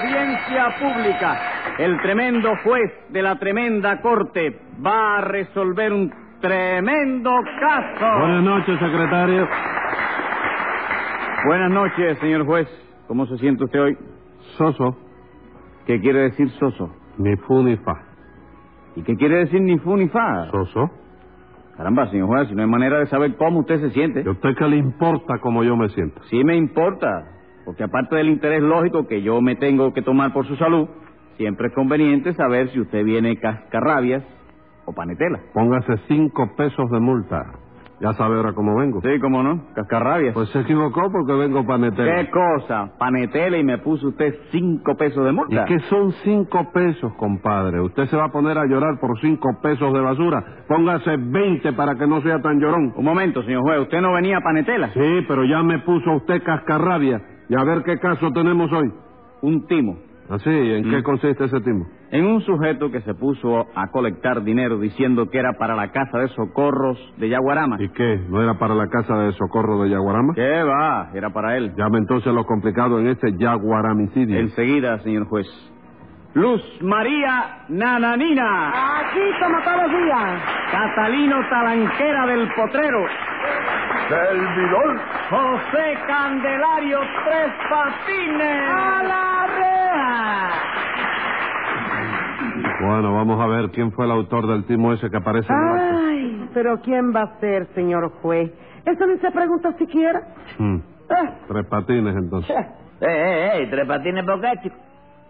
Audiencia pública. El tremendo juez de la tremenda corte va a resolver un tremendo caso. Buenas noches, secretario. Buenas noches, señor juez. ¿Cómo se siente usted hoy? Soso, ¿Qué quiere decir soso? ni fu ni fa. ¿Y qué quiere decir ni fu ni fa? Soso, Caramba, señor juez, si no hay manera de saber cómo usted se siente. ¿y a usted qué le importa cómo yo me siento? Sí me importa, porque aparte del interés lógico que yo me tengo que tomar por su salud, siempre es conveniente saber si usted viene cascarrabias o panetela. Póngase cinco pesos de multa. Ya sabe ahora cómo vengo. Sí, cómo no, cascarrabias. Pues se equivocó porque vengo panetero. ¿Qué cosa? Panetela y me puso usted cinco pesos de ¿Y multa. qué son cinco pesos, compadre? ¿Usted se va a poner a llorar por cinco pesos de basura? Póngase veinte para que no sea tan llorón. Un momento, señor juez, ¿usted no venía a panetela? Sí, pero ya me puso usted cascarrabia. Y a ver qué caso tenemos hoy. Un timo. ¿Así? ¿En Mm. qué consiste ese timo? En un sujeto que se puso a colectar dinero diciendo que era para la casa de socorros de Yaguarama. ¿Y qué? ¿No era para la casa de socorro de Yaguarama? ¿Qué va? Era para él. Llame entonces lo complicado en este yaguaramicidio. Enseguida, señor juez. Luz María Nananina. Aquí como todos los días. Catalino Talanquera del Potrero. Servidor. José Candelario Tres Patines. ¡A la reja! Bueno, vamos a ver quién fue el autor del timo ese que aparece en el acta. Ay, pero ¿quién va a ser, señor juez? Eso ni se pregunta siquiera. Hmm, Ah, Tres patines, entonces. Eh, eh, eh, tres patines por qué, chico.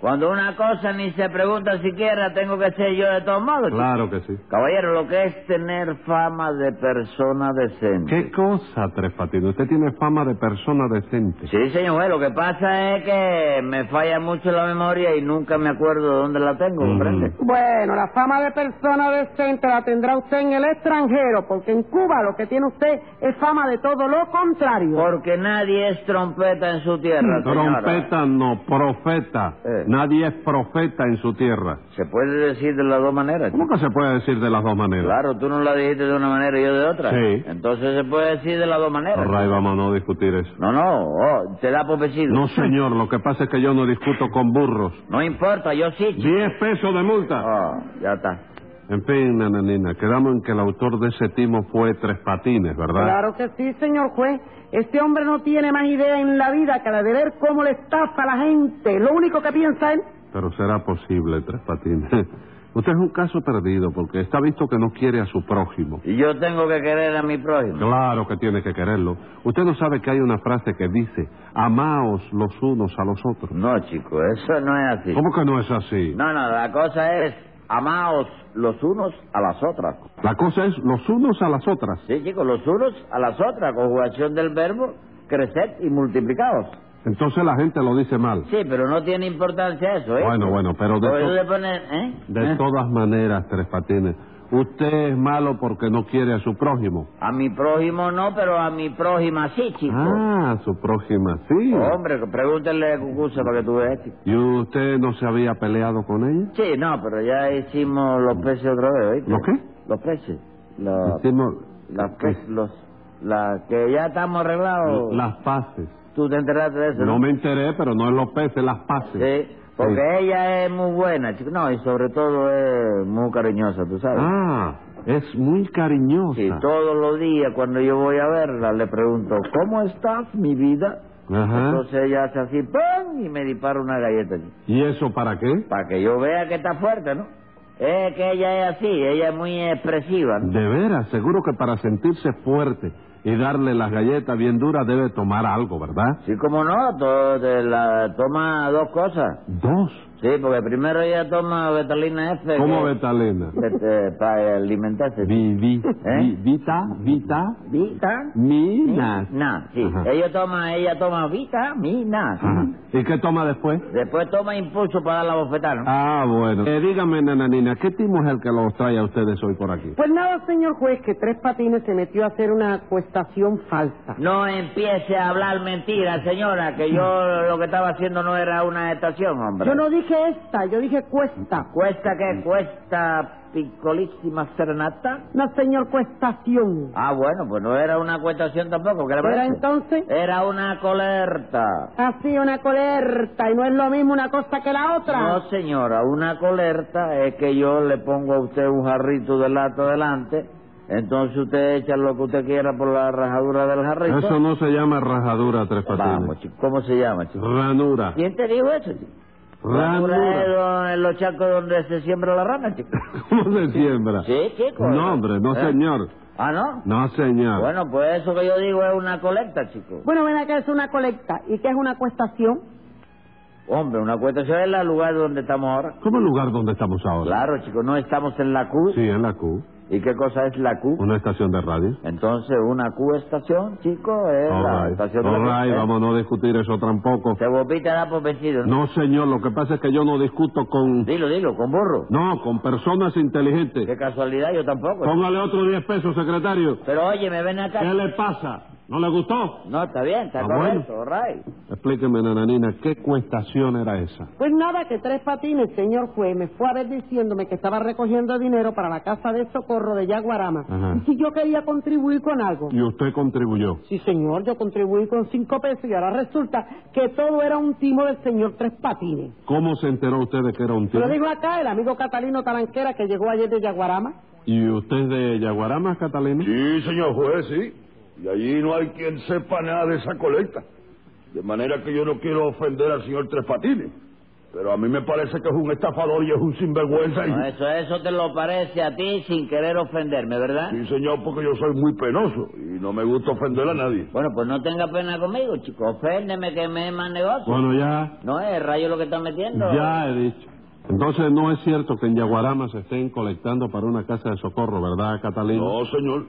Cuando una cosa ni se pregunta siquiera, tengo que ser yo de todos modos, chico. Claro que sí. Caballero, lo que es tener fama de persona decente. ¿Qué cosa, Tres Patines? Usted tiene fama de persona decente. Sí, señor juez, lo que pasa es que me falla mucho la memoria y nunca me acuerdo de dónde la tengo, Ujú. ¿comprende? Bueno, la fama de persona decente la tendrá usted en el extranjero, porque en Cuba lo que tiene usted es fama de todo lo contrario. Porque nadie es trompeta en su tierra, señora. Trompeta no, profeta. Eh. Nadie es profeta en su tierra. Se puede decir de las dos maneras. ¿Cómo chico. que se puede decir de las dos maneras? Claro, tú no la dijiste de una manera y yo de otra. Sí. Entonces se puede decir de las dos maneras. Right, vamos a no discutir eso. No, no, oh, te da por vencido. No, señor, lo que pasa es que yo no discuto con burros. No importa, yo sí. chico. Diez pesos de multa. Oh, ya está. En fin, nananina, quedamos en que el autor de ese timo fue Tres Patines, ¿verdad? Claro que sí, señor juez. Este hombre no tiene más idea en la vida que la de ver cómo le estafa a la gente. Lo único que piensa él Pero será posible, Tres Patines. Usted es un caso perdido porque está visto que no quiere a su prójimo. Y yo tengo que querer a mi prójimo. Claro que tiene que quererlo. Usted no sabe que hay una frase que dice, amaos los unos a los otros. No, chico, eso no es así. ¿Cómo que no es así? No, no, la cosa es amaos los unos a las otras. La cosa es los unos a las otras. Sí, chicos, los unos a las otras, conjugación del verbo crecer y multiplicados. Entonces la gente lo dice mal. Sí, pero no tiene importancia eso, ¿eh? Bueno, bueno, pero de, to- ¿eh? de ¿Eh? todas maneras, Tres Patines, usted es malo porque no quiere a su prójimo. A mi prójimo no, pero a mi prójima sí, chico. Ah, su prójima, sí. Hombre, pregúntale a Cucusa para que tú veas, chico. ¿Y usted no se había peleado con ella? Sí, no, pero ya hicimos los peces otra vez, ¿oíste? ¿Los qué? Los peces. Los, Hicimos las pe- los, la, que ya estamos arreglados. las paces. Tú te enteraste de eso, No ¿no? me enteré, pero no en los peces, las paces. Sí, porque Sí. ella es muy buena, chico. No, y sobre todo es muy cariñosa, tú sabes. Ah, es muy cariñosa. Sí, todos los días cuando yo voy a verla le pregunto, ¿cómo estás, mi vida? Ajá. Entonces ella hace así, ¡pum! y me dispara una galleta, chico. ¿Y eso para qué? Para que yo vea que está fuerte, ¿no? Es que ella es así, ella es muy expresiva, ¿no? De veras, seguro que para sentirse fuerte y darle las galletas bien duras debe tomar algo, ¿verdad? Sí, como no, to- de la, toma dos cosas. Dos. Sí, porque primero ella toma betalina F. ¿Cómo que- Betalena? que- para alimentarse. Vi, vi, ¿Eh? vi- vita, vita, ¿Vita? minas. No, sí. Ajá. Ella toma, ella toma vitamina. Ajá. ¿Y qué toma después? Después toma impulso para dar la bofetada, ¿no? Ah, bueno. Eh, dígame, nananina, ¿qué timo es el que los trae a ustedes hoy por aquí? Pues nada, señor juez, que Tres Patines se metió a hacer una acuestación falsa. No empiece a hablar mentiras, señora, que yo lo que estaba haciendo no era una estación, hombre. Yo no dije dije esta, yo dije cuesta. ¿Cuesta qué? ¿Cuesta picolísima serenata? No, señor, cuestación. Ah, bueno, pues no era una cuestación tampoco, ¿qué le ¿Era parece? entonces? Era una colerta. Así, una colerta, y no es lo mismo una cosa que la otra. No, señora, una colerta es que yo le pongo a usted un jarrito de lata delante, entonces usted echa lo que usted quiera por la rajadura del jarrito. Eso no se llama rajadura, Tres Vamos, Patines. chico, ¿cómo se llama, chico? Ranura. ¿Quién te dijo eso, chico? Ranura. en los charcos donde se siembra la rana, chico. ¿Cómo se siembra? Sí, chico. No, hombre, no, ¿Eh? señor. Ah, ¿no? No, señor. Bueno, pues eso que yo digo es una colecta, chico. Bueno, ven acá, es una colecta. ¿Y qué es una cuestación? Hombre, una cuestación es el lugar donde estamos ahora. ¿Cómo el lugar donde estamos ahora? Claro, chico, no estamos en la Q. Sí, en la Q. ¿Y qué cosa es la Q? Una estación de radio. Entonces, una Q estación, chico, es All la right. estación de All la right, ¿eh? vamos a no discutir eso tampoco. Te volviste a dar por vencido. ¿no? No, señor, lo que pasa es que yo no discuto con... Dilo, dilo, con burro. No, con personas inteligentes. Qué casualidad, yo tampoco. Póngale otros 10 pesos, secretario. Pero oye, me ven acá. ¿Qué le pasa? ¿No le gustó? No, está bien, está Ah, correcto, all right. Explíqueme, nananina, ¿qué cuestación era esa? Pues nada, que tres patines, señor juez, me fue a ver diciéndome que estaba recogiendo dinero para la casa de socorro de Yaguarama. Ajá. Y si yo quería contribuir con algo. Y usted contribuyó. Sí, señor, yo contribuí con cinco pesos y ahora resulta que todo era un timo del señor Tres Patines. ¿Cómo se enteró usted de que era un Se tío? lo dijo acá el amigo Catalino Talanquera que llegó ayer de Yaguarama. ¿Y usted es de Yaguarama, Catalina? Sí, señor juez, sí. Y allí no hay quien sepa nada de esa colecta. De manera que yo no quiero ofender al señor Tres Patines. Pero a mí me parece que es un estafador y es un sinvergüenza. Y... No, eso, eso te lo parece a ti sin querer ofenderme, ¿verdad? Sí, señor, porque yo soy muy penoso y no me gusta ofender a nadie. Bueno, pues no tenga pena conmigo, chico. Oféndeme que me es más negocio. Bueno, ya, No es rayo lo que está metiendo. ya he dicho. Entonces no es cierto que en Yaguarama se estén colectando para una casa de socorro, ¿verdad, Catalina? No, señor.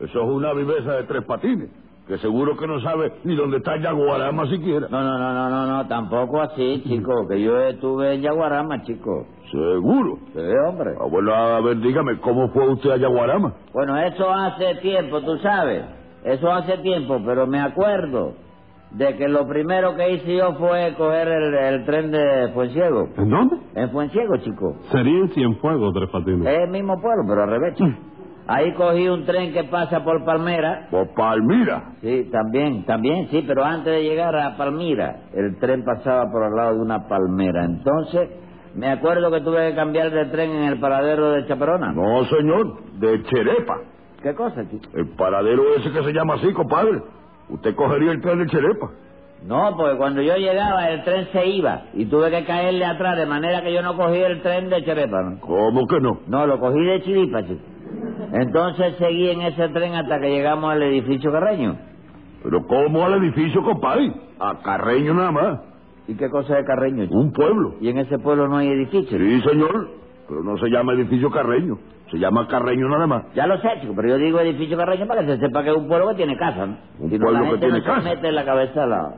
Eso es una viveza de Tres Patines. Que seguro que no sabe ni dónde está Yaguarama siquiera. No, no, no, no, no, no, tampoco así, chico, que yo estuve en Yaguarama, chico. Seguro. Sí, hombre. Bueno, a ver, dígame, ¿cómo fue usted a Yaguarama? Bueno, eso hace tiempo, tú sabes. Eso hace tiempo, pero me acuerdo de que lo primero que hice yo fue coger el, el tren de Fuenciego. ¿En dónde? En Fuenciego, chico. Sería en Cienfuegos, Tres Patines. Es el mismo pueblo, pero al revés, chico. Ahí cogí un tren que pasa por Palmera. Por Palmira. Sí, también, también, sí, pero antes de llegar a Palmira, el tren pasaba por al lado de una palmera. Entonces, me acuerdo que tuve que cambiar de tren en el paradero de Chaperona. No, señor, de Cherepa. ¿Qué cosa, chico? El paradero ese que se llama así, compadre. Usted cogería el tren de Cherepa. No, porque cuando yo llegaba el tren se iba y tuve que caerle atrás, de manera que yo no cogí el tren de Cherepa. ¿no? ¿Cómo que no? No, lo cogí de Chiripa, chico. Entonces seguí en ese tren hasta que llegamos al edificio Carreño. Pero ¿cómo al edificio, compadre? A Carreño nada más. ¿Y qué cosa es Carreño, chico? Un pueblo. Y en ese pueblo no hay edificio. Sí, señor. Pero no se llama edificio Carreño. Se llama Carreño nada más. Ya lo sé, chico, pero yo digo edificio Carreño para que se sepa que es un pueblo que tiene casa, ¿no? Un Si no, pueblo la que gente tiene no casa. se mete en la cabeza la...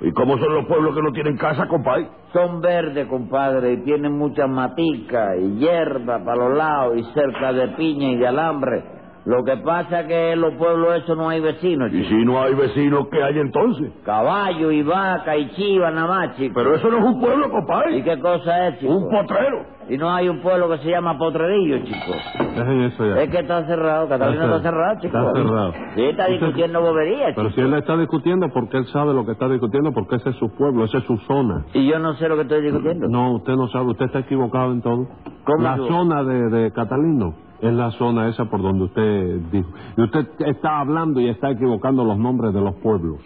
¿Y cómo son los pueblos que no tienen casa, compadre? Son verdes, compadre, y tienen mucha matica y hierba para los lados y cerca de piña y de alambre. Lo que pasa es que en los pueblos esos no hay vecinos, Y si no hay vecinos, ¿qué hay entonces? Caballo y vaca y chiva nada más, chico. Pero eso no es un pueblo, ¿Y compadre. qué cosa es, chico? Un potrero. Y no hay un pueblo que se llama Potrerillo, chico. Dejen eso ya. Es que está cerrado, Catalina Está está cerrado, chico. está cerrado. Sí, está discutiendo boberías, Pero si él está discutiendo, porque él sabe lo que está discutiendo, porque ese es su pueblo, esa es su zona. Y yo no sé lo que estoy discutiendo. No, usted no sabe, usted está equivocado en todo. ¿Cómo La yo? zona de, de Catalino es la zona esa por donde usted dijo. Y usted está hablando y está equivocando los nombres de los pueblos.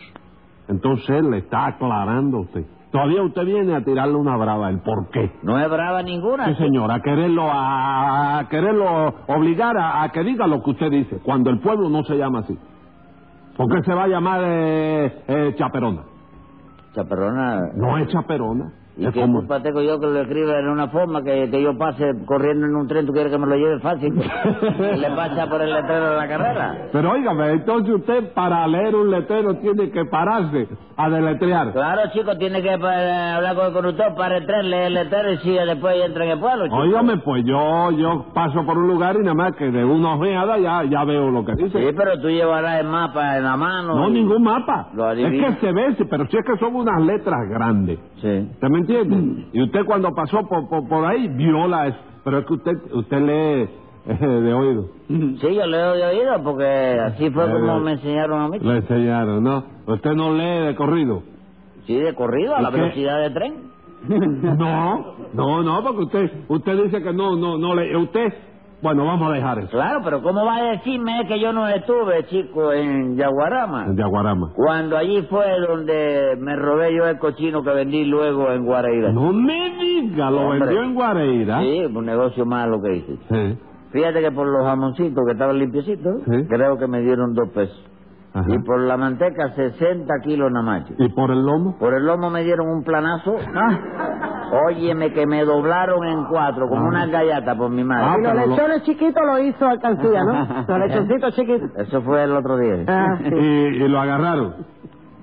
Entonces él le está aclarando a usted. Todavía usted viene a tirarle una brava, ¿el por qué? No es brava ninguna. Sí, señor, a quererlo, a, a quererlo obligar a, a que diga lo que usted dice, cuando el pueblo no se llama así. ¿Por qué se va a llamar eh, eh, Chaperona? Chaperrona. No es Chaperona. ¿Y es qué como- culpa tengo yo que lo escriba en una forma que, que yo pase corriendo en un tren? ¿Tú quieres que me lo lleve fácil? Le pasa por el letrero de la carrera. Pero óigame, entonces usted para leer un letrero tiene que pararse a deletrear. Claro, chico, tiene que eh, hablar con el conductor para el tren, leer el letrero y sigue después y entra en el pueblo, chico. Óigame, pues yo yo paso por un lugar y nada más que de una ojeada ya, ya veo lo que dice. Sí, pero tú llevarás el mapa en la mano. No, y- ningún mapa. Lo es que se ve, pero si es que son unas letras grandes. Sí. ¿Usted me entiende? Y usted cuando pasó por, por, por ahí viola eso. Pero es que usted, usted lee eh, de oído. Sí, yo leo de oído porque así fue Eh, como me enseñaron a mí. Le enseñaron, ¿no? Usted no lee de corrido. Sí, de corrido, a ¿Y la qué? velocidad de tren. No, no, no, porque usted, usted dice que no, no, no lee. Usted, bueno, vamos a dejar eso. Claro, pero ¿cómo va a decirme que yo no estuve, chico, en Yaguarama? De Aguarama. Cuando allí fue donde me robé yo el cochino que vendí luego en Guareira. No me diga, lo Hombre. vendió en Guareira. Sí, un negocio malo que hice. Sí. Fíjate que por los jamoncitos que estaban limpiecitos, Sí. creo que me dieron dos pesos. Ajá. Y por la manteca, 60 kilos nada más. chico. ¿Y por el lomo? Por el lomo me dieron un planazo. Óyeme, que me doblaron en cuatro, como Ah. una gallata por mi Ah, madre. Y los pero lo- lechones chiquitos lo hizo alcancía, ¿no? Los lechoncitos chiquitos. Eso fue el otro día. Ah, sí. Y, y lo agarraron.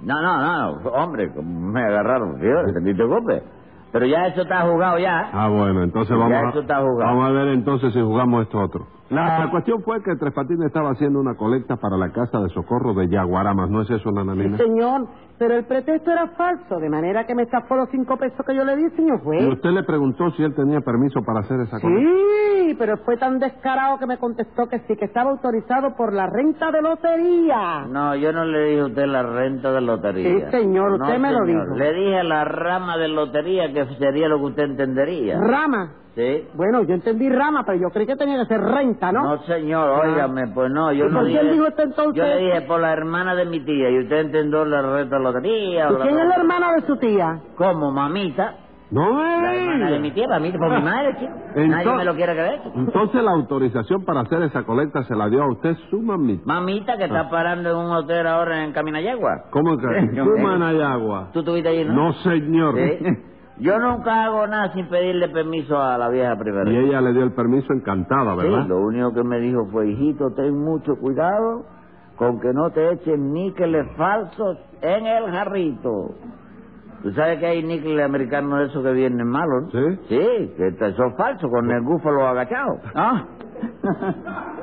No, no, no, hombre, como me agarraron, tío, ni te preocupes. Pero ya eso está jugado ya. Ah, bueno, entonces Ya vamos eso está a, jugado. vamos a ver entonces si jugamos esto otro. La, la cuestión fue que Tres Patines estaba haciendo una colecta para la casa de socorro de Yaguaramas, ¿no es eso, Nananina? Señor, pero el pretexto era falso, de manera que me estafó los cinco pesos que yo le di, señor Y juez. usted le preguntó si él tenía permiso para hacer esa colecta. Sí, pero fue tan descarado que me contestó que sí, que estaba autorizado por la renta de lotería. No, yo no le dije a usted la renta de lotería. Sí, señor, No, usted me lo dijo. Le dije la rama de lotería, que sería lo que usted entendería. Rama. ¿Sí? Bueno, yo entendí rama, pero yo creí que tenía que ser renta, ¿no? No, señor, óigame, pues no, yo ¿Y no por dije... quién dijo usted entonces? Yo le dije por la hermana de mi tía, y usted entendió la renta de lotería. ¿Y quién es la hermana de su tía? ¿Cómo, mamita? No me La hermana de mi tía, para mí, por mi madre, chico. Nadie me lo quiere creer. Entonces la autorización para hacer esa colecta se la dio a usted su mamita. Mamita que está parando en un hotel ahora en Caminayagua. ¿Cómo que? Su Manayagua. ¿Tú estuviste allí, no? No, señor. Sí. Yo nunca hago nada sin pedirle permiso a la vieja primero. Y ella le dio el permiso encantada, ¿verdad? Sí, lo único que me dijo fue, hijito, ten mucho cuidado con que no te echen níqueles falsos en el jarrito. Tú sabes que hay níqueles americanos de esos que vienen malos, ¿no? ¿Sí? Sí, que son falsos con el búfalo agachado. Ah,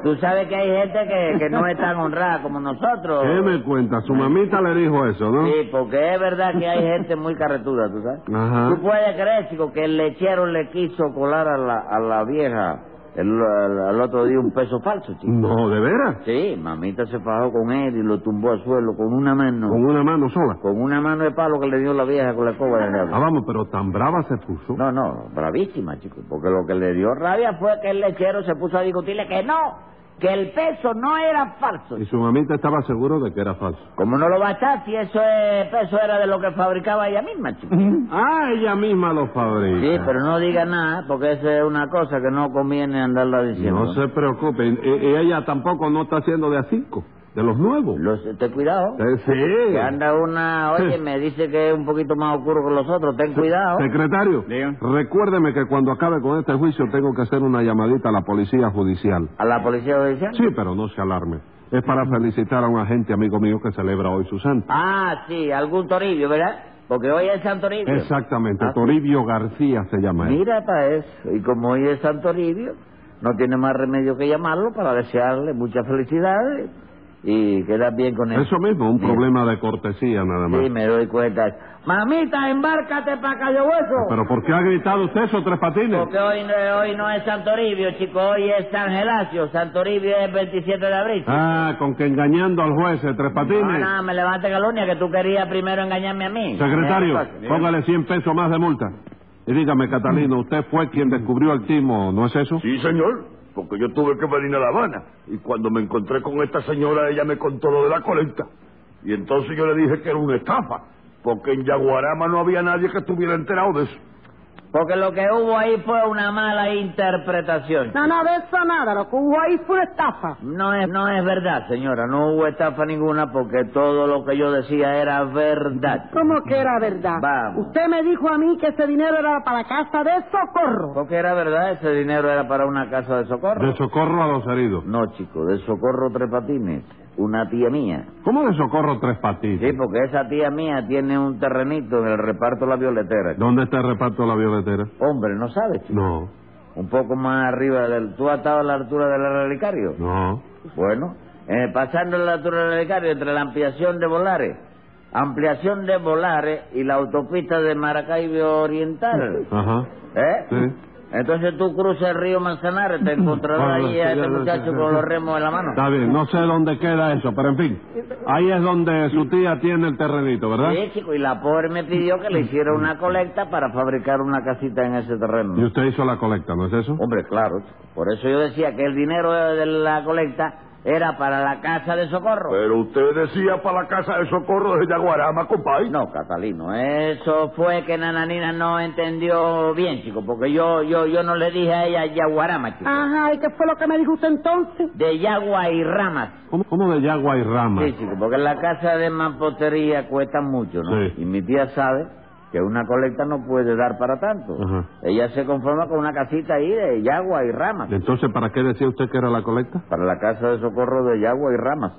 Tú sabes que hay gente que, que no es tan honrada como nosotros. ¿qué me cuenta? Su mamita le dijo eso, ¿no? Sí, porque es verdad que hay gente muy carretuda, ¿tú sabes? Ajá. Tú puedes creer, chico, que el lechero le quiso colar a la, a la vieja el, al otro día un peso falso, chico. No, ¿de veras? Sí, mamita se fajó con él y lo tumbó al suelo con una mano. Con una mano sola. Con una mano de palo que le dio la vieja con la escoba de Ah, diablo. vamos, pero tan brava se puso. No, no, bravísima, chico. Porque lo que le dio rabia fue que el lechero se puso a discutirle que no, que el peso no era falso. Y su mamita estaba seguro de que era falso. Como no lo va a estar si eso es, peso era de lo que fabricaba ella misma, chico. Ah, ella misma lo fabrica. Sí, pero no diga nada, porque esa es una cosa que no conviene andarla diciendo. No se preocupe. Y, y ella tampoco no está haciendo de a cinco, de los nuevos. Los, ten cuidado. Eh, sí. Que anda una, oye, me dice que es un poquito más oscuro que los otros, ten cuidado. Secretario, Diga. recuérdeme que cuando acabe con este juicio tengo que hacer una llamadita a la policía judicial. ¿A la policía judicial? Sí, pero no se alarme. Es para felicitar a un agente amigo mío que celebra hoy su santo. Ah, sí, algún toribio, ¿verdad? Porque hoy es San Toribio. Exactamente, Ah, sí. Toribio García se llama él. Mira para eso. Y como hoy es San Toribio, no tiene más remedio que llamarlo para desearle muchas felicidades y quedar bien con él. Eso mismo, un Mira. problema de cortesía nada más. Sí, me doy cuenta. Mamita, embárcate para Cayo Hueso. Pero ¿por qué ha gritado usted eso, Tres Patines? Porque hoy, no- hoy no es San Toribio, chico, hoy es San Gelacio. San Toribio es el 27 de abril. Ah, con que engañando al juez, Tres Patines. no, me levante calumnia que tú querías primero engañarme a mí. Secretario, Eh, póngale 100 pesos más de multa. Y dígame, Catalino, usted fue quien descubrió el timo, ¿no es eso? Sí, señor, porque yo tuve que venir a La Habana. Y cuando me encontré con esta señora, ella me contó lo de la colecta. Y entonces yo le dije que era una estafa, porque en Yaguarama no había nadie que estuviera enterado de eso. Porque lo que hubo ahí fue una mala interpretación. No, no, de eso nada, lo que hubo ahí fue una estafa. No es, no es verdad, señora. No hubo estafa ninguna porque todo lo que yo decía era verdad. ¿Cómo que era verdad? Vamos. Usted me dijo a mí que ese dinero era para la casa de socorro. Porque era verdad, ese dinero era para una casa de socorro. De socorro a los heridos. No, chico, de socorro tres patines. Una tía mía. ¿Cómo de socorro Tres Sí, Patines? porque esa tía mía tiene un terrenito en el reparto La Violetera. ¿Dónde está el reparto de la violetera? Hombre, ¿no sabes, chico? No, Un poco más arriba del... ¿Tú has estado a la altura del relicario? no. Bueno, eh, pasando la altura del relicario, entre la ampliación de Volares ampliación de Volares y la autopista de Maracaibo Oriental. Ajá. ¿Eh? Sí. Entonces tú cruzas el río Manzanares, te encontrarás Bueno, ahí a este muchacho con los remos en la mano. Está bien, no sé dónde queda eso, pero en fin. Ahí es donde su tía tiene el terrenito, ¿verdad? Sí, chico, y la pobre me pidió que le hiciera una colecta para fabricar una casita en ese terreno. Y usted hizo la colecta, ¿no es eso? Hombre, claro, por eso yo decía que el dinero de la colecta era para la casa de socorro. Pero usted decía para la casa de socorro de Yaguarama, compadre. No, Catalino, eso fue que Nananina no entendió bien, chico, porque yo yo yo no le dije a ella Yaguarama, chico. Ajá, ¿y qué fue lo que me dijo usted entonces? De Yagua y Ramas. ¿Cómo, cómo de yagua y rama? Sí, chico, porque la casa de mampostería cuesta mucho, ¿no? Sí. Y mi tía sabe que una colecta no puede dar para tanto. Ajá. Ella se conforma con una casita ahí de Yagua y Ramas. Entonces, ¿para qué decía usted que era la colecta? Para la casa de socorro de Yagua y Ramas.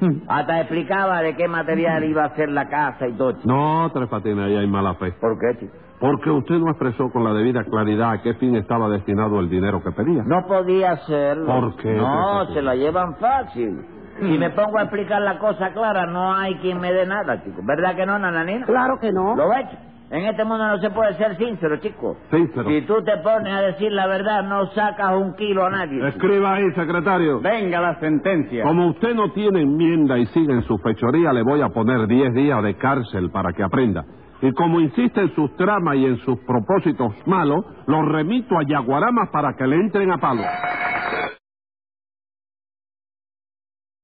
Hasta explicaba de qué material iba a ser la casa y todo. No, Tres Patines, ahí hay mala fe. ¿Por qué, chico? Porque usted no expresó con la debida claridad a qué fin estaba destinado el dinero que pedía. No podía ser. ¿Por qué, No, se la llevan fácil. Si me pongo a explicar la cosa clara, no hay quien me dé nada, chico. ¿Verdad que no, nananina? Claro que no. ¿Lo ves? En este mundo no se puede ser sincero, chico. Sincero. Si tú te pones a decir la verdad, no sacas un kilo a nadie. chico. Escriba ahí, secretario. Venga la sentencia. Como usted no tiene enmienda y sigue en su fechoría, le voy a poner 10 días de cárcel para que aprenda. Y como insiste en sus tramas y en sus propósitos malos, lo remito a Yaguaramas para que le entren a palo.